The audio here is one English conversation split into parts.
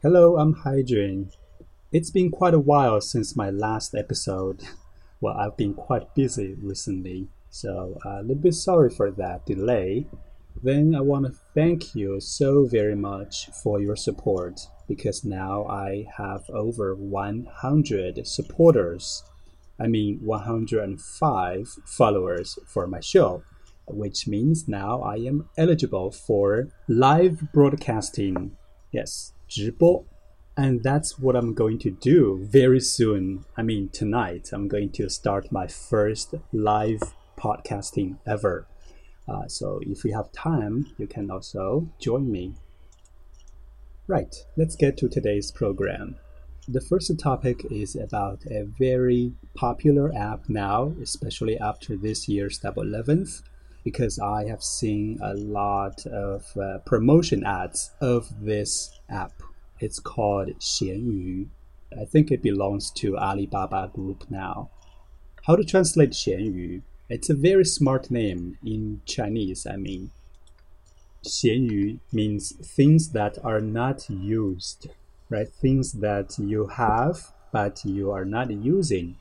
Hello, I'm Hydrin. It's been quite a while since my last episode. Well, I've been quite busy recently, so uh, a little bit sorry for that delay. Then I want to thank you so very much for your support because now I have over 100 supporters. I mean, 105 followers for my show, which means now I am eligible for live broadcasting. Yes, 直播. And that's what I'm going to do very soon. I mean, tonight, I'm going to start my first live podcasting ever. Uh, so if you have time, you can also join me. Right, let's get to today's program. The first topic is about a very popular app now, especially after this year's Double 11th, because I have seen a lot of uh, promotion ads of this app. It's called Xianyu. I think it belongs to Alibaba Group now. How to translate Xianyu? It's a very smart name in Chinese, I mean. Xianyu means things that are not used, right? Things that you have but you are not using.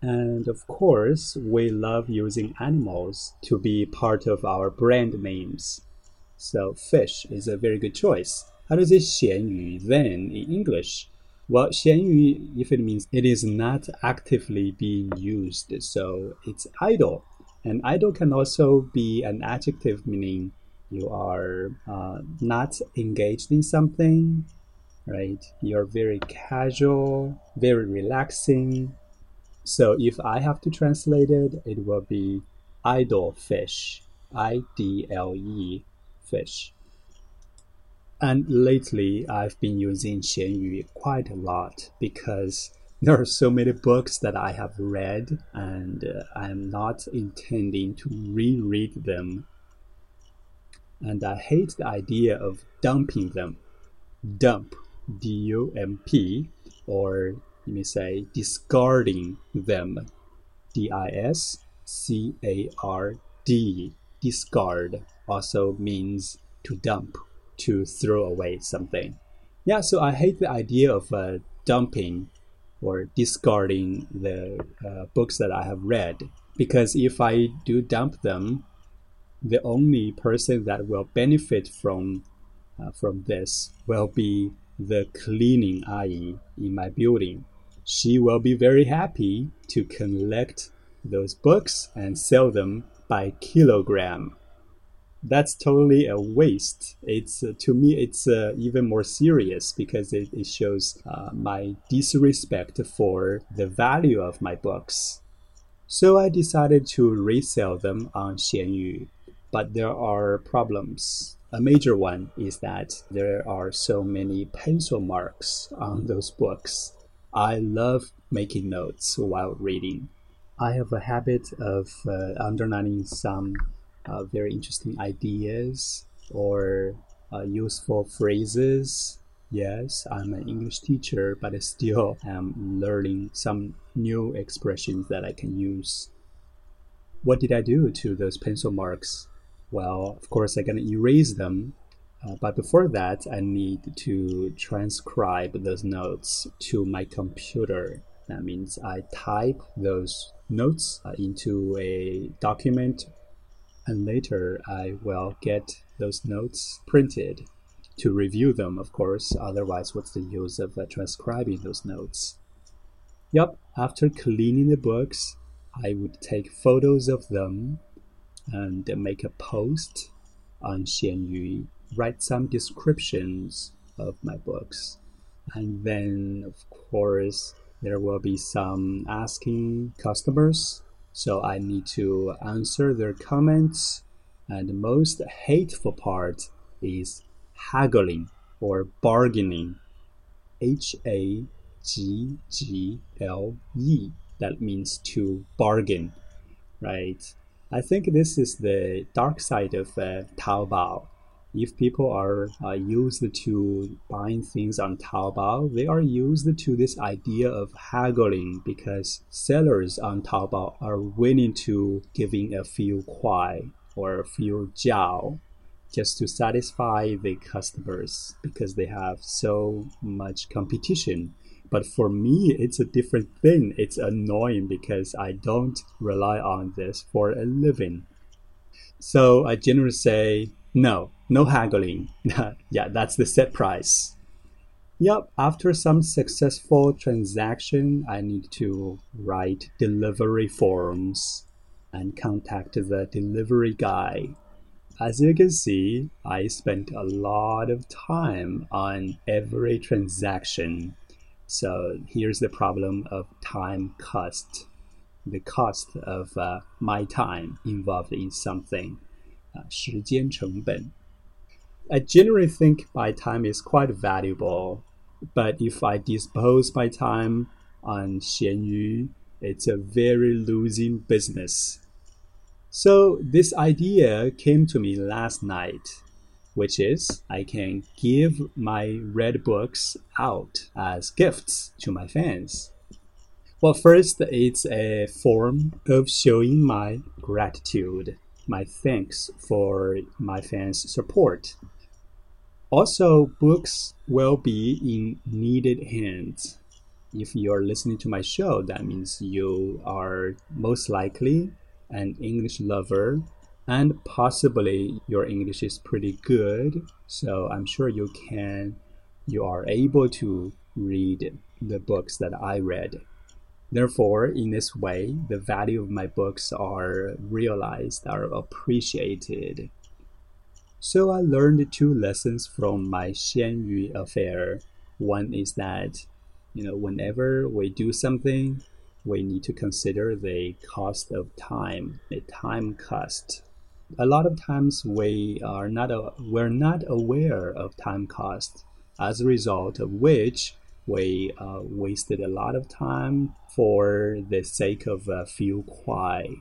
And of course, we love using animals to be part of our brand names. So fish is a very good choice. How does it 闲鱼 then in English? Well, 闲鱼, if it means it is not actively being used, so it's idle. And idle can also be an adjective meaning you are uh, not engaged in something, right? You're very casual, very relaxing. so if I have to translate it, it will be idle fish, I D L E fish. And lately, I've been using 闲鱼 quite a lot because there are so many books that I have read, and uh, I'm not intending to reread them. And I hate the idea of dumping them. Dump, D U M P, or let me say discarding them, D I S C A R D. Discard also means to dump to throw away something. Yeah, so I hate the idea of uh, dumping or discarding the uh, books that I have read because if I do dump them, the only person that will benefit from uh, from this will be the cleaning ayi in my building. She will be very happy to collect those books and sell them by kilogram that's totally a waste. It's uh, to me, it's uh, even more serious because it, it shows uh, my disrespect for the value of my books. So I decided to resell them on Xianyu, but there are problems. A major one is that there are so many pencil marks on those books. I love making notes while reading. I have a habit of uh, underlining some uh, very interesting ideas or uh, useful phrases. Yes, I'm an English teacher, but I still am learning some new expressions that I can use. What did I do to those pencil marks? Well, of course, I'm gonna erase them. Uh, but before that, I need to transcribe those notes to my computer. That means I type those notes uh, into a document and later I will get those notes printed to review them, of course. Otherwise, what's the use of uh, transcribing those notes? Yep, after cleaning the books, I would take photos of them and make a post on Xianyu, write some descriptions of my books. And then, of course, there will be some asking customers so I need to answer their comments. And the most hateful part is haggling or bargaining. H A G G L E. That means to bargain, right? I think this is the dark side of uh, Taobao if people are uh, used to buying things on Taobao, they are used to this idea of haggling because sellers on Taobao are willing to giving a few kuai or a few jiao just to satisfy the customers because they have so much competition. But for me, it's a different thing. It's annoying because I don't rely on this for a living. So I generally say, no, no haggling. yeah, that's the set price. Yep, after some successful transaction, I need to write delivery forms and contact the delivery guy. As you can see, I spent a lot of time on every transaction. So here's the problem of time cost. The cost of uh, my time involved in something. Uh, 时间成本. I generally think my time is quite valuable, but if I dispose my time on Xianyu, it's a very losing business. So this idea came to me last night, which is I can give my read books out as gifts to my fans. Well, first, it's a form of showing my gratitude, my thanks for my fans' support. Also, books will be in needed hands. If you're listening to my show, that means you are most likely an English lover, and possibly your English is pretty good. So I'm sure you can, you are able to read the books that I read. Therefore, in this way, the value of my books are realized, are appreciated. So I learned two lessons from my Xianyu affair. One is that, you know, whenever we do something, we need to consider the cost of time, the time cost. A lot of times we are not a, we're not aware of time cost, as a result of which we uh, wasted a lot of time for the sake of a few kuai.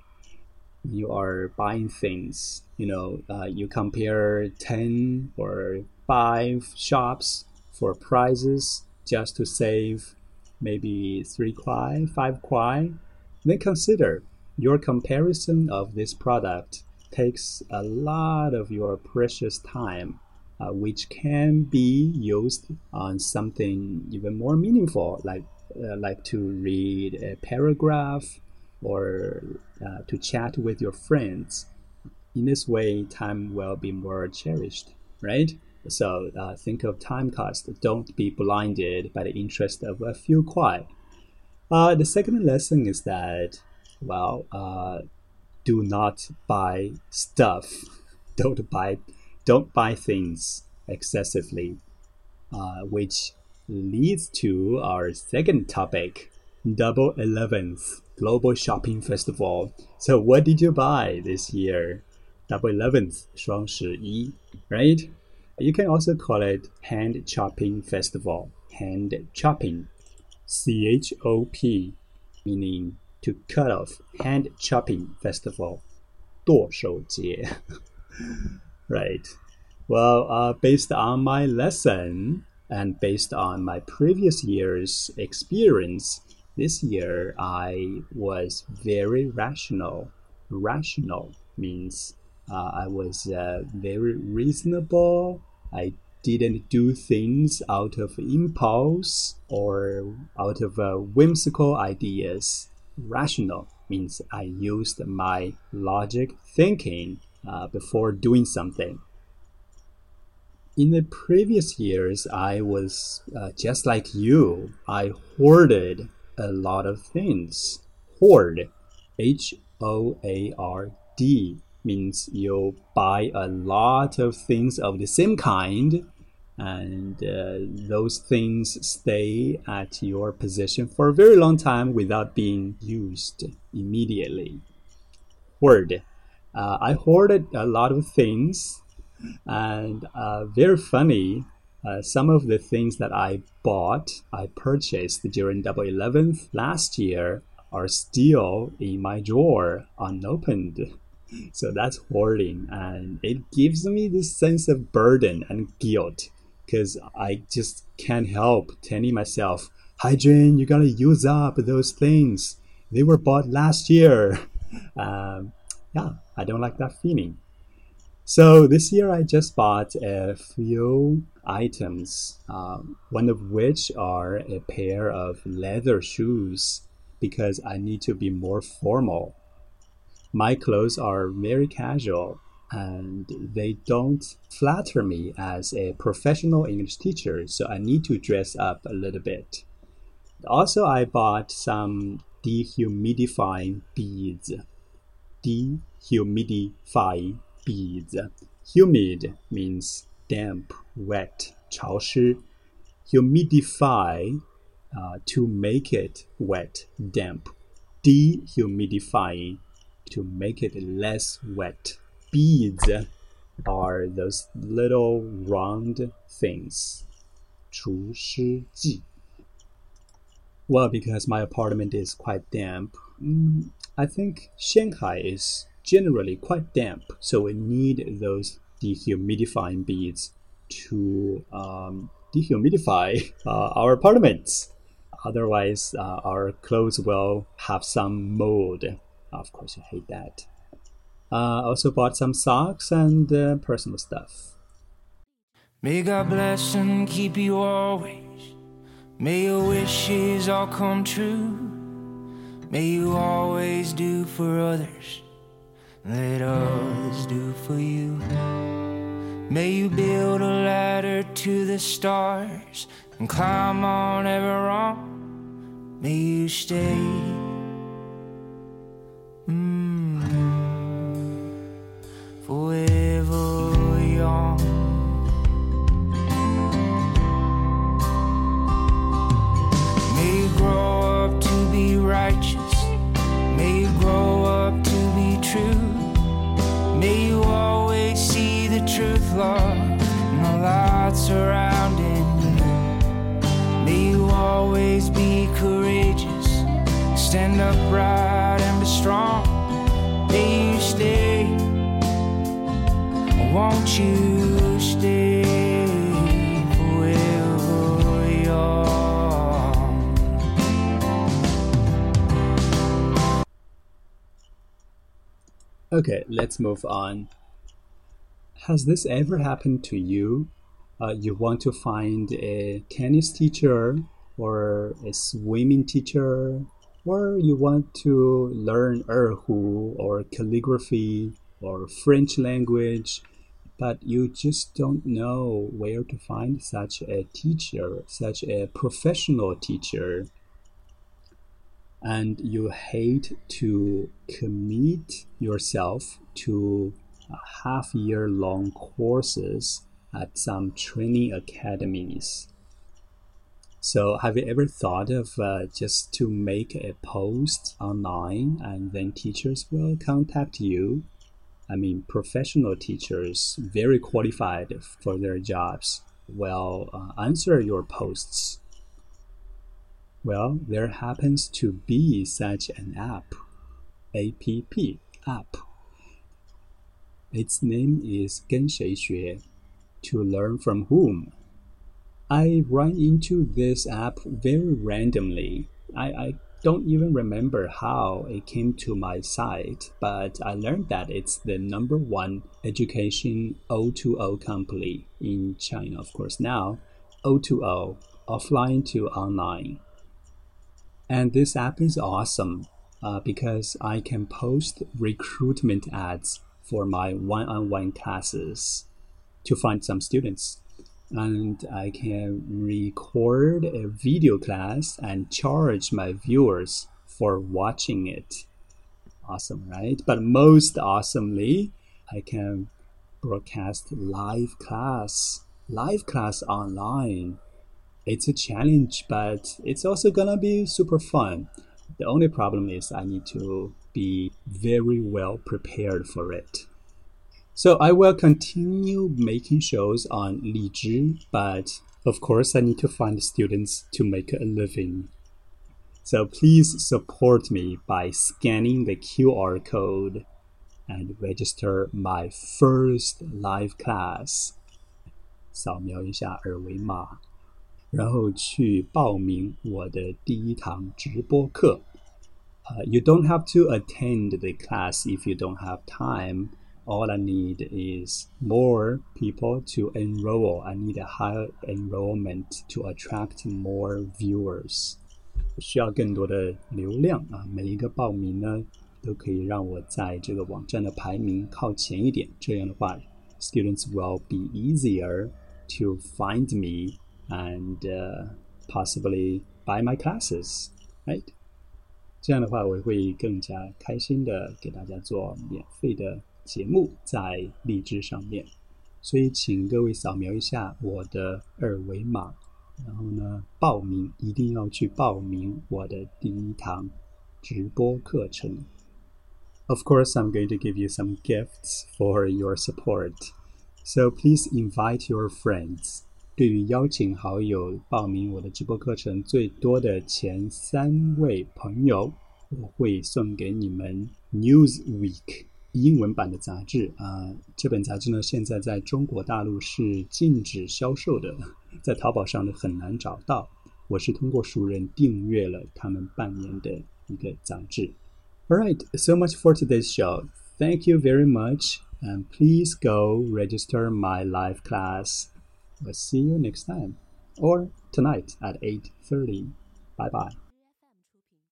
You are buying things, you know, uh, you compare 10 or 5 shops for prices just to save maybe three kuai, five kuai, then consider your comparison of this product takes a lot of your precious time, uh, which can be used on something even more meaningful, like uh, like to read a paragraph or uh, to chat with your friends. In this way, time will be more cherished, right? So uh, think of time cost. Don't be blinded by the interest of a few kuai. Uh, the second lesson is that, well, uh, do not buy stuff. Don't buy, don't buy things excessively, uh, which leads to our second topic, Double Eleventh Global Shopping Festival. So, what did you buy this year? Double Eleventh, 双十一, right? You can also call it hand chopping festival. Hand chopping, C H O P, meaning to cut off. Hand chopping festival, 剁手节. right. Well, uh, based on my lesson and based on my previous year's experience, this year I was very rational. Rational means uh, I was uh, very reasonable I didn't do things out of impulse or out of uh, whimsical ideas. Rational means I used my logic thinking uh, before doing something. In the previous years, I was uh, just like you. I hoarded a lot of things. Hoard, H O A R D means you buy a lot of things of the same kind and uh, those things stay at your possession for a very long time without being used immediately. Word. Uh, I hoarded a lot of things and uh, very funny. Uh, some of the things that I bought, I purchased during Double Eleventh last year, are still in my drawer unopened. So that's hoarding and it gives me this sense of burden and guilt because i just can't help telling myself Haijun, you gotta use up those things. They were bought last year. Um, yeah i don't like that feeling So this year I just bought a few items, uh, one of which are a pair of leather shoes because I need to be more formal. My clothes are very casual and they don't flatter me as a professional English teacher, so I need to dress up a little bit. Also, I bought some dehumidifying beads. Dehumidifying beads. Humid means damp, wet, 潮湿. Humidify uh, to make it wet, damp. Dehumidifying to make it less wet. Beads are those little round things. 除湿剂. Well, because my apartment is quite damp, mm, I think Shanghai is generally quite damp, so we need those dehumidifying beads to um, dehumidify uh, our apartments. Otherwise, uh, our clothes will have some mold. Of course, you hate that. Uh, also bought some socks and uh, personal stuff. May God bless and keep you always. May your wishes all come true. May you always do for others let others do for you. May you build a ladder to the stars and climb on ever wrong. May you stay. Stand upright and be strong. May you stay, won't you stay forever young? Okay, let's move on. Has this ever happened to you? Uh, you want to find a tennis teacher or a swimming teacher, or you want to learn erhu or calligraphy or French language, but you just don't know where to find such a teacher, such a professional teacher and you hate to commit yourself to half year long courses at some training academies. So, have you ever thought of uh, just to make a post online and then teachers will contact you? I mean, professional teachers, very qualified for their jobs, will uh, answer your posts well, there happens to be such an app, app, app. Its name is 跟谁学, to learn from whom. I run into this app very randomly. I, I don't even remember how it came to my site, but I learned that it's the number one education O2O company in China, of course, now O2O, offline to online. And this app is awesome uh, because I can post recruitment ads for my one on one classes to find some students. And I can record a video class and charge my viewers for watching it. Awesome, right? But most awesomely, I can broadcast live class, live class online it's a challenge, but it's also gonna be super fun. The only problem is I need to be very well prepared for it. So I will continue making shows on Lizhi, but of course I need to find students to make a living. So please support me by scanning the QR code and register my first live class. 扫描一下二维码，然后去报名我的第一堂直播课。Uh, you don't have to attend the class if you don't have time all I need is more people to enroll. I need a higher enrollment to attract more viewers. 需要更多的流量啊！每一个报名呢，都可以让我在这个网站的排名靠前一点。这样的话，students will be easier to find me and、uh, possibly buy my classes, right? 这样的话，我会更加开心的给大家做免费的 节目在荔枝上面。所以，请各位扫描一下我的二维码，然后呢，报名一定要去报名我的第一堂直播课程。Of course, I'm going to give you some gifts for your support. So please invite your friends. 对于邀请好友报名我的直播课程最多的前三位朋友，我会送给你们《Newsweek》英文版的杂志啊。这本杂志呢，现在在中国大陆是禁止销售的，在淘宝上呢很难找到。我是通过熟人订阅了他们半年的一个杂志。All right, so much for today's show. Thank you very much, and please go register my live class. We'll see you next time or tonight at 8:30. Bye bye.